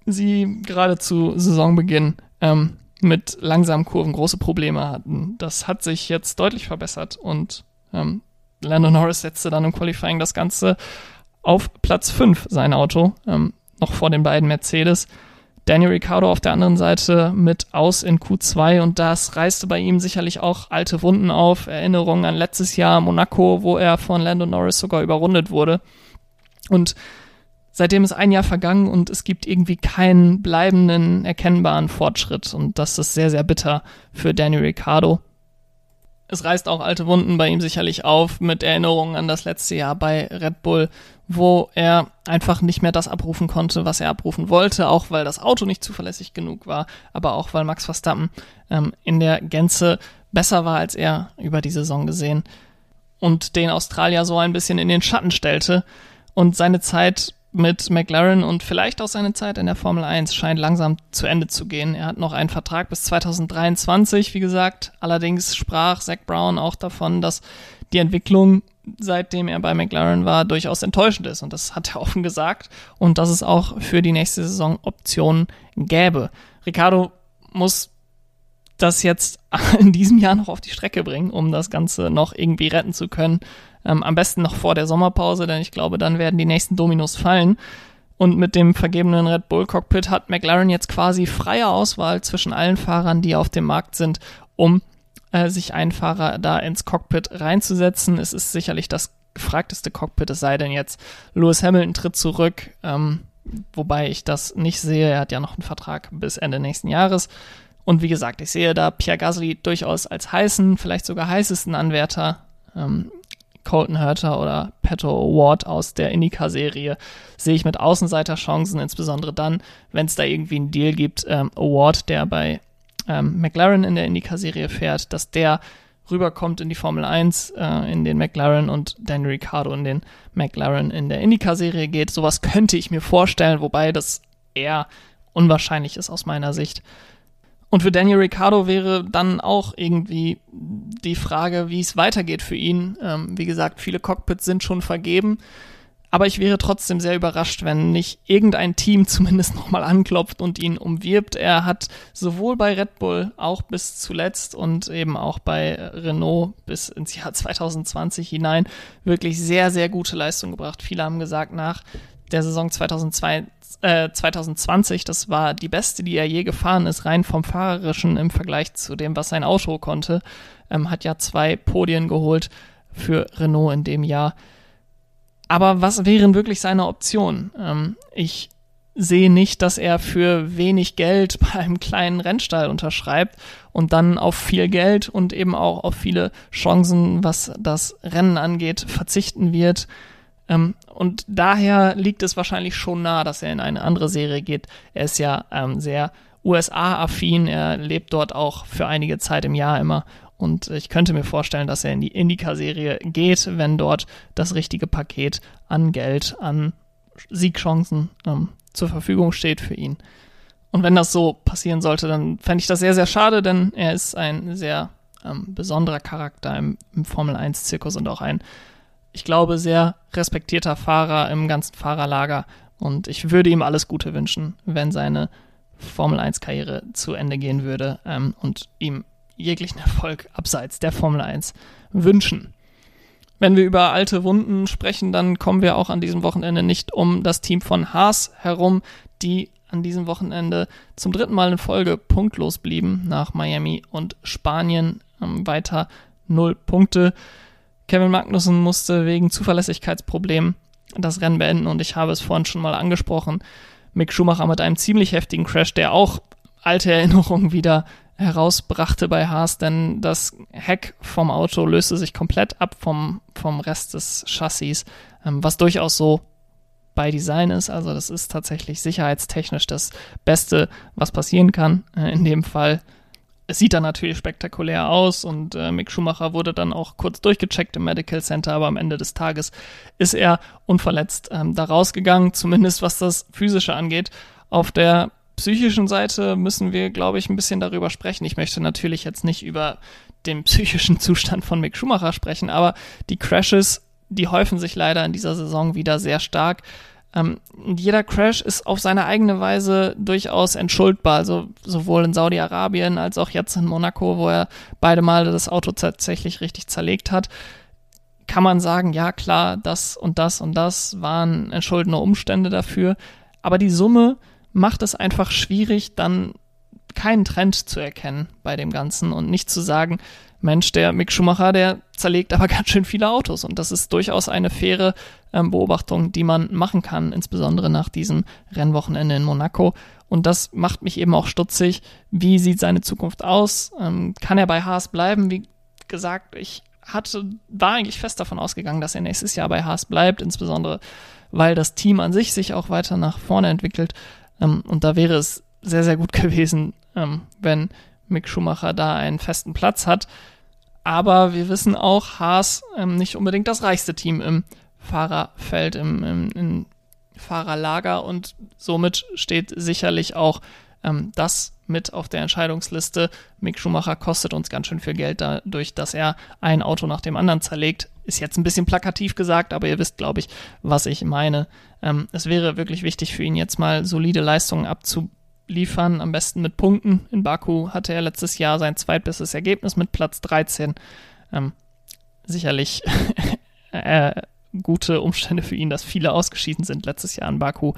sie gerade zu Saisonbeginn ähm, mit langsamen Kurven große Probleme hatten. Das hat sich jetzt deutlich verbessert und ähm, Lando Norris setzte dann im Qualifying das Ganze auf Platz 5, sein Auto, ähm, noch vor den beiden Mercedes. Daniel Ricciardo auf der anderen Seite mit aus in Q2 und das reißte bei ihm sicherlich auch alte Wunden auf. Erinnerungen an letztes Jahr Monaco, wo er von Lando Norris sogar überrundet wurde. Und seitdem ist ein Jahr vergangen und es gibt irgendwie keinen bleibenden, erkennbaren Fortschritt und das ist sehr, sehr bitter für Daniel Ricciardo es reißt auch alte Wunden bei ihm sicherlich auf mit Erinnerungen an das letzte Jahr bei Red Bull, wo er einfach nicht mehr das abrufen konnte, was er abrufen wollte, auch weil das Auto nicht zuverlässig genug war, aber auch weil Max Verstappen ähm, in der Gänze besser war als er über die Saison gesehen und den Australier so ein bisschen in den Schatten stellte und seine Zeit mit McLaren und vielleicht auch seine Zeit in der Formel 1 scheint langsam zu Ende zu gehen. Er hat noch einen Vertrag bis 2023, wie gesagt. Allerdings sprach Zach Brown auch davon, dass die Entwicklung, seitdem er bei McLaren war, durchaus enttäuschend ist. Und das hat er offen gesagt. Und dass es auch für die nächste Saison Optionen gäbe. Ricardo muss das jetzt in diesem Jahr noch auf die Strecke bringen, um das Ganze noch irgendwie retten zu können. Ähm, am besten noch vor der Sommerpause, denn ich glaube, dann werden die nächsten Dominos fallen. Und mit dem vergebenen Red Bull Cockpit hat McLaren jetzt quasi freie Auswahl zwischen allen Fahrern, die auf dem Markt sind, um äh, sich einen Fahrer da ins Cockpit reinzusetzen. Es ist sicherlich das gefragteste Cockpit, es sei denn jetzt Lewis Hamilton tritt zurück, ähm, wobei ich das nicht sehe. Er hat ja noch einen Vertrag bis Ende nächsten Jahres. Und wie gesagt, ich sehe da Pierre Gasly durchaus als heißen, vielleicht sogar heißesten Anwärter. Ähm, Colton Herter oder Petto Ward aus der Indica-Serie sehe ich mit Außenseiterchancen, insbesondere dann, wenn es da irgendwie einen Deal gibt. Ähm, Award, der bei ähm, McLaren in der Indica-Serie fährt, dass der rüberkommt in die Formel 1, äh, in den McLaren und Danny Ricciardo in den McLaren in der Indica-Serie geht. Sowas könnte ich mir vorstellen, wobei das eher unwahrscheinlich ist aus meiner Sicht. Und für Daniel Ricciardo wäre dann auch irgendwie die Frage, wie es weitergeht für ihn. Ähm, wie gesagt, viele Cockpits sind schon vergeben. Aber ich wäre trotzdem sehr überrascht, wenn nicht irgendein Team zumindest nochmal anklopft und ihn umwirbt. Er hat sowohl bei Red Bull auch bis zuletzt und eben auch bei Renault bis ins Jahr 2020 hinein wirklich sehr, sehr gute Leistung gebracht. Viele haben gesagt, nach der Saison 2002, äh, 2020, das war die beste, die er je gefahren ist, rein vom Fahrerischen im Vergleich zu dem, was sein Auto konnte. Ähm, hat ja zwei Podien geholt für Renault in dem Jahr. Aber was wären wirklich seine Optionen? Ähm, ich sehe nicht, dass er für wenig Geld bei einem kleinen Rennstall unterschreibt und dann auf viel Geld und eben auch auf viele Chancen, was das Rennen angeht, verzichten wird. Ähm, und daher liegt es wahrscheinlich schon nah, dass er in eine andere Serie geht. Er ist ja ähm, sehr USA-affin, er lebt dort auch für einige Zeit im Jahr immer. Und ich könnte mir vorstellen, dass er in die Indica-Serie geht, wenn dort das richtige Paket an Geld, an Siegchancen ähm, zur Verfügung steht für ihn. Und wenn das so passieren sollte, dann fände ich das sehr, sehr schade, denn er ist ein sehr ähm, besonderer Charakter im, im Formel-1-Zirkus und auch ein ich glaube, sehr respektierter Fahrer im ganzen Fahrerlager. Und ich würde ihm alles Gute wünschen, wenn seine Formel 1-Karriere zu Ende gehen würde ähm, und ihm jeglichen Erfolg abseits der Formel 1 wünschen. Wenn wir über alte Wunden sprechen, dann kommen wir auch an diesem Wochenende nicht um das Team von Haas herum, die an diesem Wochenende zum dritten Mal in Folge punktlos blieben nach Miami und Spanien ähm, weiter null Punkte. Kevin Magnussen musste wegen Zuverlässigkeitsproblemen das Rennen beenden und ich habe es vorhin schon mal angesprochen. Mick Schumacher mit einem ziemlich heftigen Crash, der auch alte Erinnerungen wieder herausbrachte bei Haas, denn das Heck vom Auto löste sich komplett ab vom, vom Rest des Chassis, ähm, was durchaus so bei Design ist. Also das ist tatsächlich sicherheitstechnisch das Beste, was passieren kann. Äh, in dem Fall es sieht dann natürlich spektakulär aus und äh, Mick Schumacher wurde dann auch kurz durchgecheckt im Medical Center, aber am Ende des Tages ist er unverletzt ähm, da rausgegangen, zumindest was das Physische angeht. Auf der psychischen Seite müssen wir, glaube ich, ein bisschen darüber sprechen. Ich möchte natürlich jetzt nicht über den psychischen Zustand von Mick Schumacher sprechen, aber die Crashes, die häufen sich leider in dieser Saison wieder sehr stark. Ähm, jeder Crash ist auf seine eigene Weise durchaus entschuldbar, also sowohl in Saudi-Arabien als auch jetzt in Monaco, wo er beide Male das Auto tatsächlich richtig zerlegt hat. kann man sagen, ja klar, das und das und das waren entschuldende Umstände dafür. Aber die Summe macht es einfach schwierig, dann keinen Trend zu erkennen bei dem Ganzen und nicht zu sagen, Mensch, der Mick Schumacher, der zerlegt aber ganz schön viele Autos. Und das ist durchaus eine faire ähm, Beobachtung, die man machen kann, insbesondere nach diesem Rennwochenende in Monaco. Und das macht mich eben auch stutzig. Wie sieht seine Zukunft aus? Ähm, kann er bei Haas bleiben? Wie gesagt, ich hatte, war eigentlich fest davon ausgegangen, dass er nächstes Jahr bei Haas bleibt, insbesondere weil das Team an sich sich auch weiter nach vorne entwickelt. Ähm, und da wäre es sehr, sehr gut gewesen, ähm, wenn Mick Schumacher da einen festen Platz hat. Aber wir wissen auch, Haas ähm, nicht unbedingt das reichste Team im Fahrerfeld, im, im, im Fahrerlager und somit steht sicherlich auch ähm, das mit auf der Entscheidungsliste. Mick Schumacher kostet uns ganz schön viel Geld dadurch, dass er ein Auto nach dem anderen zerlegt. Ist jetzt ein bisschen plakativ gesagt, aber ihr wisst, glaube ich, was ich meine. Ähm, es wäre wirklich wichtig für ihn jetzt mal solide Leistungen abzu liefern, am besten mit Punkten. In Baku hatte er letztes Jahr sein zweitbestes Ergebnis mit Platz 13. Ähm, sicherlich äh, gute Umstände für ihn, dass viele ausgeschieden sind letztes Jahr in Baku.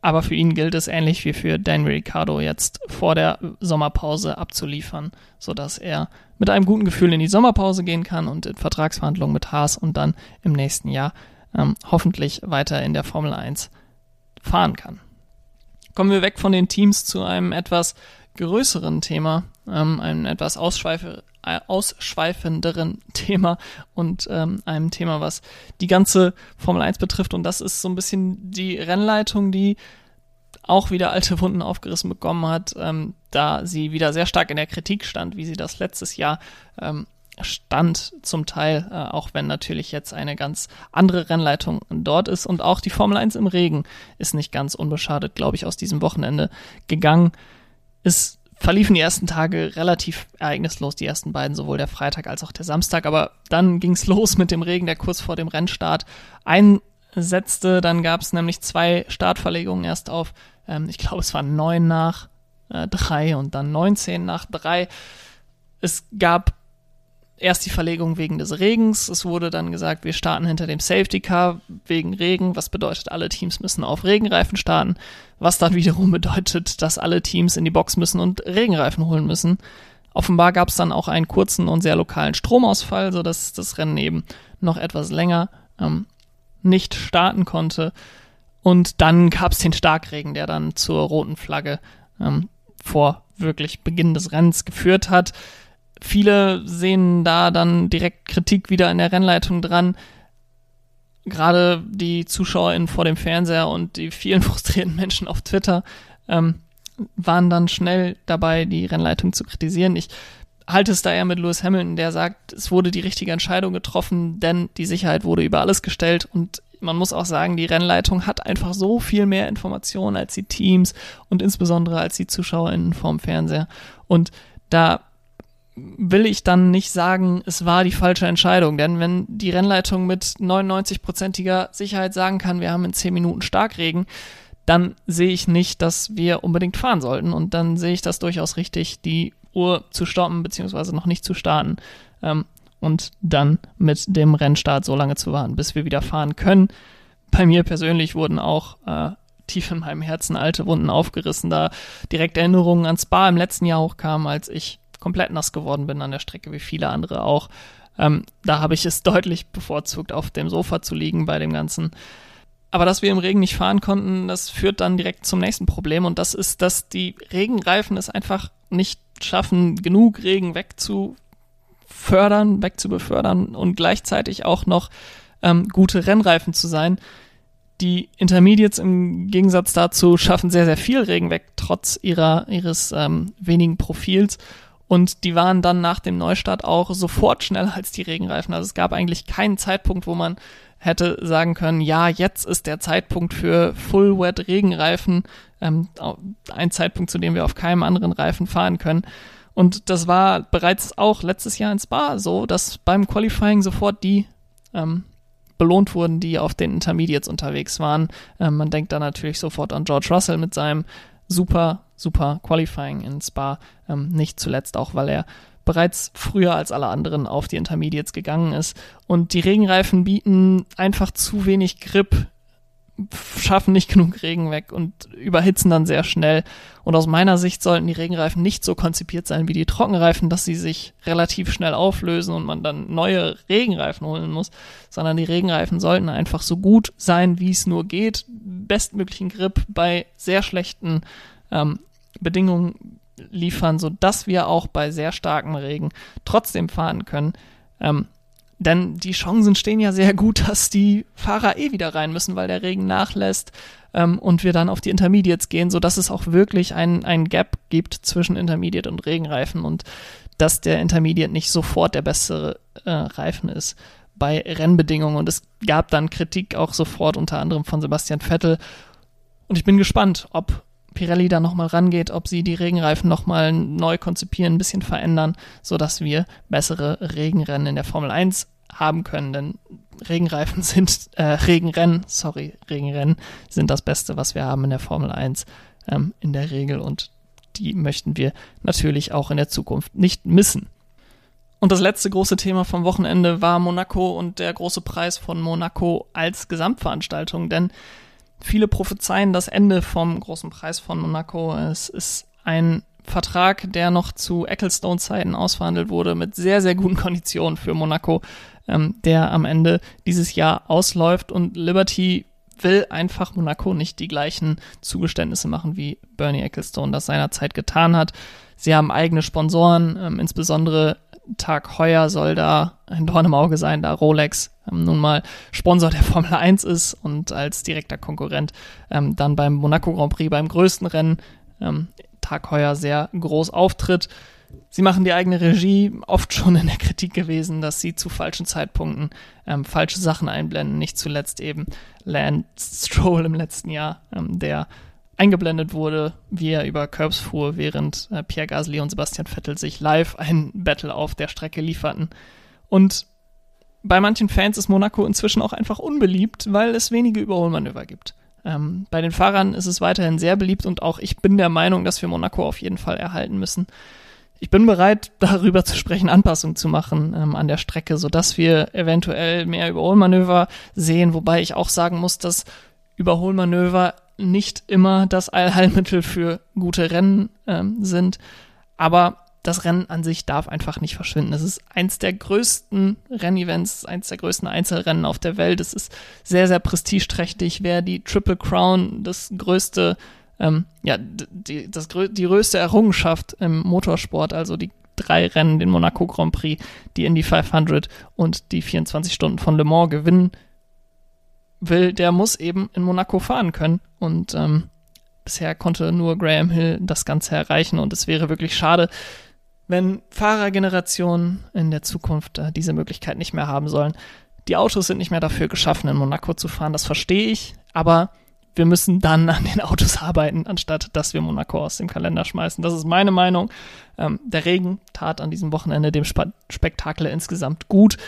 Aber für ihn gilt es ähnlich wie für Daniel Ricciardo jetzt vor der Sommerpause abzuliefern, sodass er mit einem guten Gefühl in die Sommerpause gehen kann und in Vertragsverhandlungen mit Haas und dann im nächsten Jahr ähm, hoffentlich weiter in der Formel 1 fahren kann kommen wir weg von den Teams zu einem etwas größeren Thema, ähm, einem etwas ausschweife, äh, ausschweifenderen Thema und ähm, einem Thema, was die ganze Formel 1 betrifft. Und das ist so ein bisschen die Rennleitung, die auch wieder alte Wunden aufgerissen bekommen hat, ähm, da sie wieder sehr stark in der Kritik stand, wie sie das letztes Jahr ähm, stand zum Teil, äh, auch wenn natürlich jetzt eine ganz andere Rennleitung dort ist. Und auch die Formel 1 im Regen ist nicht ganz unbeschadet, glaube ich, aus diesem Wochenende gegangen. Es verliefen die ersten Tage relativ ereignislos, die ersten beiden, sowohl der Freitag als auch der Samstag. Aber dann ging es los mit dem Regen, der kurz vor dem Rennstart einsetzte. Dann gab es nämlich zwei Startverlegungen erst auf, ähm, ich glaube, es waren neun nach äh, drei und dann 19 nach drei. Es gab erst die Verlegung wegen des Regens. Es wurde dann gesagt, wir starten hinter dem Safety Car wegen Regen, was bedeutet, alle Teams müssen auf Regenreifen starten, was dann wiederum bedeutet, dass alle Teams in die Box müssen und Regenreifen holen müssen. Offenbar gab es dann auch einen kurzen und sehr lokalen Stromausfall, sodass das Rennen eben noch etwas länger ähm, nicht starten konnte. Und dann gab es den Starkregen, der dann zur roten Flagge ähm, vor wirklich Beginn des Rennens geführt hat. Viele sehen da dann direkt Kritik wieder in der Rennleitung dran. Gerade die ZuschauerInnen vor dem Fernseher und die vielen frustrierten Menschen auf Twitter ähm, waren dann schnell dabei, die Rennleitung zu kritisieren. Ich halte es da eher mit Lewis Hamilton, der sagt, es wurde die richtige Entscheidung getroffen, denn die Sicherheit wurde über alles gestellt und man muss auch sagen, die Rennleitung hat einfach so viel mehr Informationen als die Teams und insbesondere als die ZuschauerInnen vorm Fernseher. Und da will ich dann nicht sagen, es war die falsche Entscheidung. Denn wenn die Rennleitung mit 99-prozentiger Sicherheit sagen kann, wir haben in 10 Minuten Starkregen, dann sehe ich nicht, dass wir unbedingt fahren sollten. Und dann sehe ich das durchaus richtig, die Uhr zu stoppen, beziehungsweise noch nicht zu starten. Ähm, und dann mit dem Rennstart so lange zu warten, bis wir wieder fahren können. Bei mir persönlich wurden auch äh, tief in meinem Herzen alte Wunden aufgerissen, da direkt Erinnerungen ans Spa im letzten Jahr hochkamen, als ich komplett nass geworden bin an der Strecke, wie viele andere auch. Ähm, da habe ich es deutlich bevorzugt, auf dem Sofa zu liegen bei dem Ganzen. Aber dass wir im Regen nicht fahren konnten, das führt dann direkt zum nächsten Problem und das ist, dass die Regenreifen es einfach nicht schaffen, genug Regen wegzufördern, wegzubefördern und gleichzeitig auch noch ähm, gute Rennreifen zu sein. Die Intermediates im Gegensatz dazu schaffen sehr, sehr viel Regen weg, trotz ihrer, ihres ähm, wenigen Profils. Und die waren dann nach dem Neustart auch sofort schneller als die Regenreifen. Also es gab eigentlich keinen Zeitpunkt, wo man hätte sagen können, ja, jetzt ist der Zeitpunkt für Full Wet Regenreifen, ähm, ein Zeitpunkt, zu dem wir auf keinem anderen Reifen fahren können. Und das war bereits auch letztes Jahr in Spa so, dass beim Qualifying sofort die ähm, belohnt wurden, die auf den Intermediates unterwegs waren. Ähm, man denkt da natürlich sofort an George Russell mit seinem super, super Qualifying in Spa. Ähm, nicht zuletzt auch, weil er bereits früher als alle anderen auf die Intermediates gegangen ist. Und die Regenreifen bieten einfach zu wenig Grip, schaffen nicht genug Regen weg und überhitzen dann sehr schnell. Und aus meiner Sicht sollten die Regenreifen nicht so konzipiert sein wie die Trockenreifen, dass sie sich relativ schnell auflösen und man dann neue Regenreifen holen muss, sondern die Regenreifen sollten einfach so gut sein, wie es nur geht, bestmöglichen Grip bei sehr schlechten ähm, Bedingungen liefern, so dass wir auch bei sehr starkem Regen trotzdem fahren können. Ähm, denn die Chancen stehen ja sehr gut, dass die Fahrer eh wieder rein müssen, weil der Regen nachlässt ähm, und wir dann auf die Intermediates gehen, so dass es auch wirklich ein, ein Gap gibt zwischen Intermediate und Regenreifen und dass der Intermediate nicht sofort der bessere äh, Reifen ist bei Rennbedingungen. Und es gab dann Kritik auch sofort unter anderem von Sebastian Vettel. Und ich bin gespannt, ob Pirelli da nochmal rangeht, ob sie die Regenreifen nochmal neu konzipieren, ein bisschen verändern, sodass wir bessere Regenrennen in der Formel 1 haben können. Denn Regenreifen sind, äh, Regenrennen, sorry, Regenrennen sind das Beste, was wir haben in der Formel 1 ähm, in der Regel und die möchten wir natürlich auch in der Zukunft nicht missen. Und das letzte große Thema vom Wochenende war Monaco und der große Preis von Monaco als Gesamtveranstaltung, denn Viele prophezeien das Ende vom großen Preis von Monaco. Es ist ein Vertrag, der noch zu Ecclestone-Zeiten ausverhandelt wurde, mit sehr, sehr guten Konditionen für Monaco, ähm, der am Ende dieses Jahr ausläuft. Und Liberty will einfach Monaco nicht die gleichen Zugeständnisse machen, wie Bernie Ecclestone das seinerzeit getan hat. Sie haben eigene Sponsoren, ähm, insbesondere Tag Heuer soll da ein Dorn im Auge sein, da Rolex ähm, nun mal Sponsor der Formel 1 ist und als direkter Konkurrent ähm, dann beim Monaco Grand Prix, beim größten Rennen, ähm, Tag Heuer sehr groß auftritt. Sie machen die eigene Regie, oft schon in der Kritik gewesen, dass sie zu falschen Zeitpunkten ähm, falsche Sachen einblenden, nicht zuletzt eben Lance Stroll im letzten Jahr, ähm, der eingeblendet wurde, wie er über Curbs fuhr, während äh, Pierre Gasly und Sebastian Vettel sich live ein Battle auf der Strecke lieferten. Und bei manchen Fans ist Monaco inzwischen auch einfach unbeliebt, weil es wenige Überholmanöver gibt. Ähm, bei den Fahrern ist es weiterhin sehr beliebt und auch ich bin der Meinung, dass wir Monaco auf jeden Fall erhalten müssen. Ich bin bereit, darüber zu sprechen, Anpassungen zu machen ähm, an der Strecke, sodass wir eventuell mehr Überholmanöver sehen, wobei ich auch sagen muss, dass Überholmanöver nicht immer das Allheilmittel für gute Rennen ähm, sind. Aber das Rennen an sich darf einfach nicht verschwinden. Es ist eins der größten Rennevents, eins der größten Einzelrennen auf der Welt. Es ist sehr, sehr prestigeträchtig. Wer die Triple Crown, das größte, ähm, ja, die, das, die größte Errungenschaft im Motorsport, also die drei Rennen, den Monaco Grand Prix, die Indy 500 und die 24 Stunden von Le Mans gewinnen will, der muss eben in Monaco fahren können. Und ähm, bisher konnte nur Graham Hill das Ganze erreichen. Und es wäre wirklich schade, wenn Fahrergenerationen in der Zukunft äh, diese Möglichkeit nicht mehr haben sollen. Die Autos sind nicht mehr dafür geschaffen, in Monaco zu fahren, das verstehe ich, aber wir müssen dann an den Autos arbeiten, anstatt dass wir Monaco aus dem Kalender schmeißen. Das ist meine Meinung. Ähm, der Regen tat an diesem Wochenende dem Spe Spektakel insgesamt gut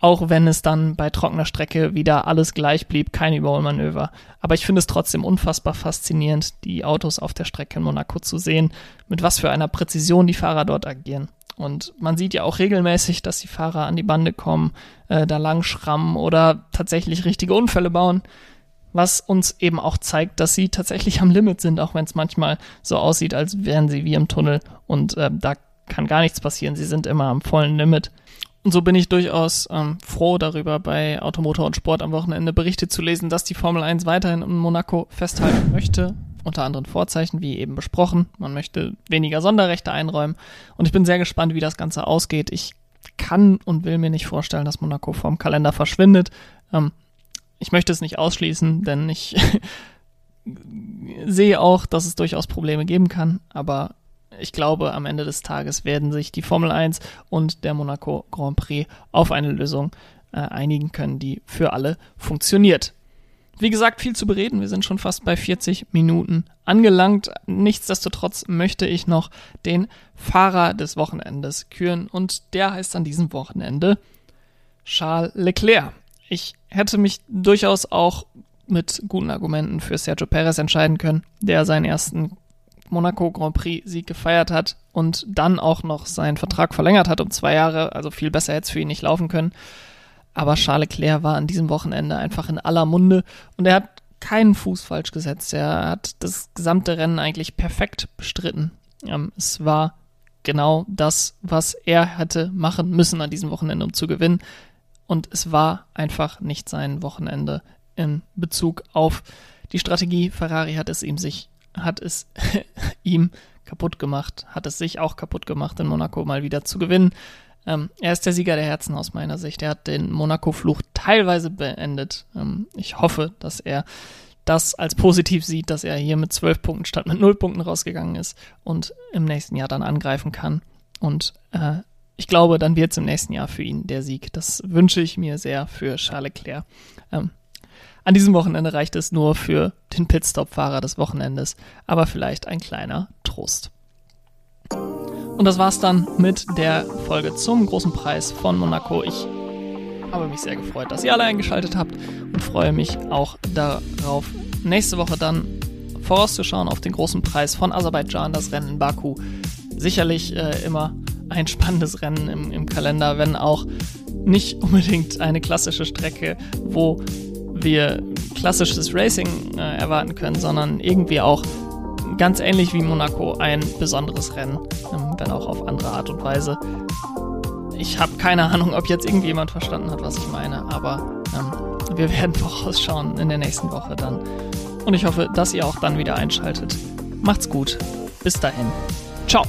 auch wenn es dann bei trockener Strecke wieder alles gleich blieb, kein Überholmanöver. Aber ich finde es trotzdem unfassbar faszinierend, die Autos auf der Strecke in Monaco zu sehen, mit was für einer Präzision die Fahrer dort agieren. Und man sieht ja auch regelmäßig, dass die Fahrer an die Bande kommen, äh, da lang schrammen oder tatsächlich richtige Unfälle bauen, was uns eben auch zeigt, dass sie tatsächlich am Limit sind, auch wenn es manchmal so aussieht, als wären sie wie im Tunnel und äh, da kann gar nichts passieren. Sie sind immer am vollen Limit. Und so bin ich durchaus ähm, froh darüber, bei Automotor und Sport am Wochenende Berichte zu lesen, dass die Formel 1 weiterhin in Monaco festhalten möchte. Unter anderen Vorzeichen, wie eben besprochen. Man möchte weniger Sonderrechte einräumen. Und ich bin sehr gespannt, wie das Ganze ausgeht. Ich kann und will mir nicht vorstellen, dass Monaco vom Kalender verschwindet. Ähm, ich möchte es nicht ausschließen, denn ich sehe auch, dass es durchaus Probleme geben kann. Aber ich glaube, am Ende des Tages werden sich die Formel 1 und der Monaco Grand Prix auf eine Lösung äh, einigen können, die für alle funktioniert. Wie gesagt, viel zu bereden. Wir sind schon fast bei 40 Minuten angelangt. Nichtsdestotrotz möchte ich noch den Fahrer des Wochenendes küren und der heißt an diesem Wochenende Charles Leclerc. Ich hätte mich durchaus auch mit guten Argumenten für Sergio Perez entscheiden können, der seinen ersten Monaco Grand Prix Sieg gefeiert hat. und dann auch noch seinen Vertrag verlängert hat um zwei Jahre. Also viel besser hätte es für ihn nicht laufen können. Aber Charles Leclerc war an diesem Wochenende einfach in aller Munde und er hat keinen Fuß falsch gesetzt. Er hat das gesamte Rennen eigentlich perfekt bestritten. Ähm, es war genau das, was er hätte machen müssen an diesem Wochenende, um zu gewinnen. Und es war einfach nicht sein Wochenende in Bezug auf die Strategie. Ferrari hat es ihm sich, hat es ihm kaputt gemacht, hat es sich auch kaputt gemacht, in Monaco mal wieder zu gewinnen. Ähm, er ist der Sieger der Herzen aus meiner Sicht. Er hat den Monaco-Fluch teilweise beendet. Ähm, ich hoffe, dass er das als positiv sieht, dass er hier mit zwölf Punkten statt mit null Punkten rausgegangen ist und im nächsten Jahr dann angreifen kann. Und äh, ich glaube, dann wird es im nächsten Jahr für ihn der Sieg. Das wünsche ich mir sehr für Charles Leclerc. Ähm, an diesem Wochenende reicht es nur für den Pitstop-Fahrer des Wochenendes, aber vielleicht ein kleiner Trost. Und das war's dann mit der Folge zum großen Preis von Monaco. Ich habe mich sehr gefreut, dass ihr alle eingeschaltet habt und freue mich auch darauf, nächste Woche dann vorauszuschauen auf den großen Preis von Aserbaidschan, das Rennen in Baku. Sicherlich äh, immer ein spannendes Rennen im, im Kalender, wenn auch nicht unbedingt eine klassische Strecke, wo wir klassisches Racing äh, erwarten können, sondern irgendwie auch ganz ähnlich wie Monaco ein besonderes Rennen, ähm, wenn auch auf andere Art und Weise. Ich habe keine Ahnung, ob jetzt irgendjemand verstanden hat, was ich meine, aber ähm, wir werden vorausschauen in der nächsten Woche dann. Und ich hoffe, dass ihr auch dann wieder einschaltet. Macht's gut. Bis dahin. Ciao.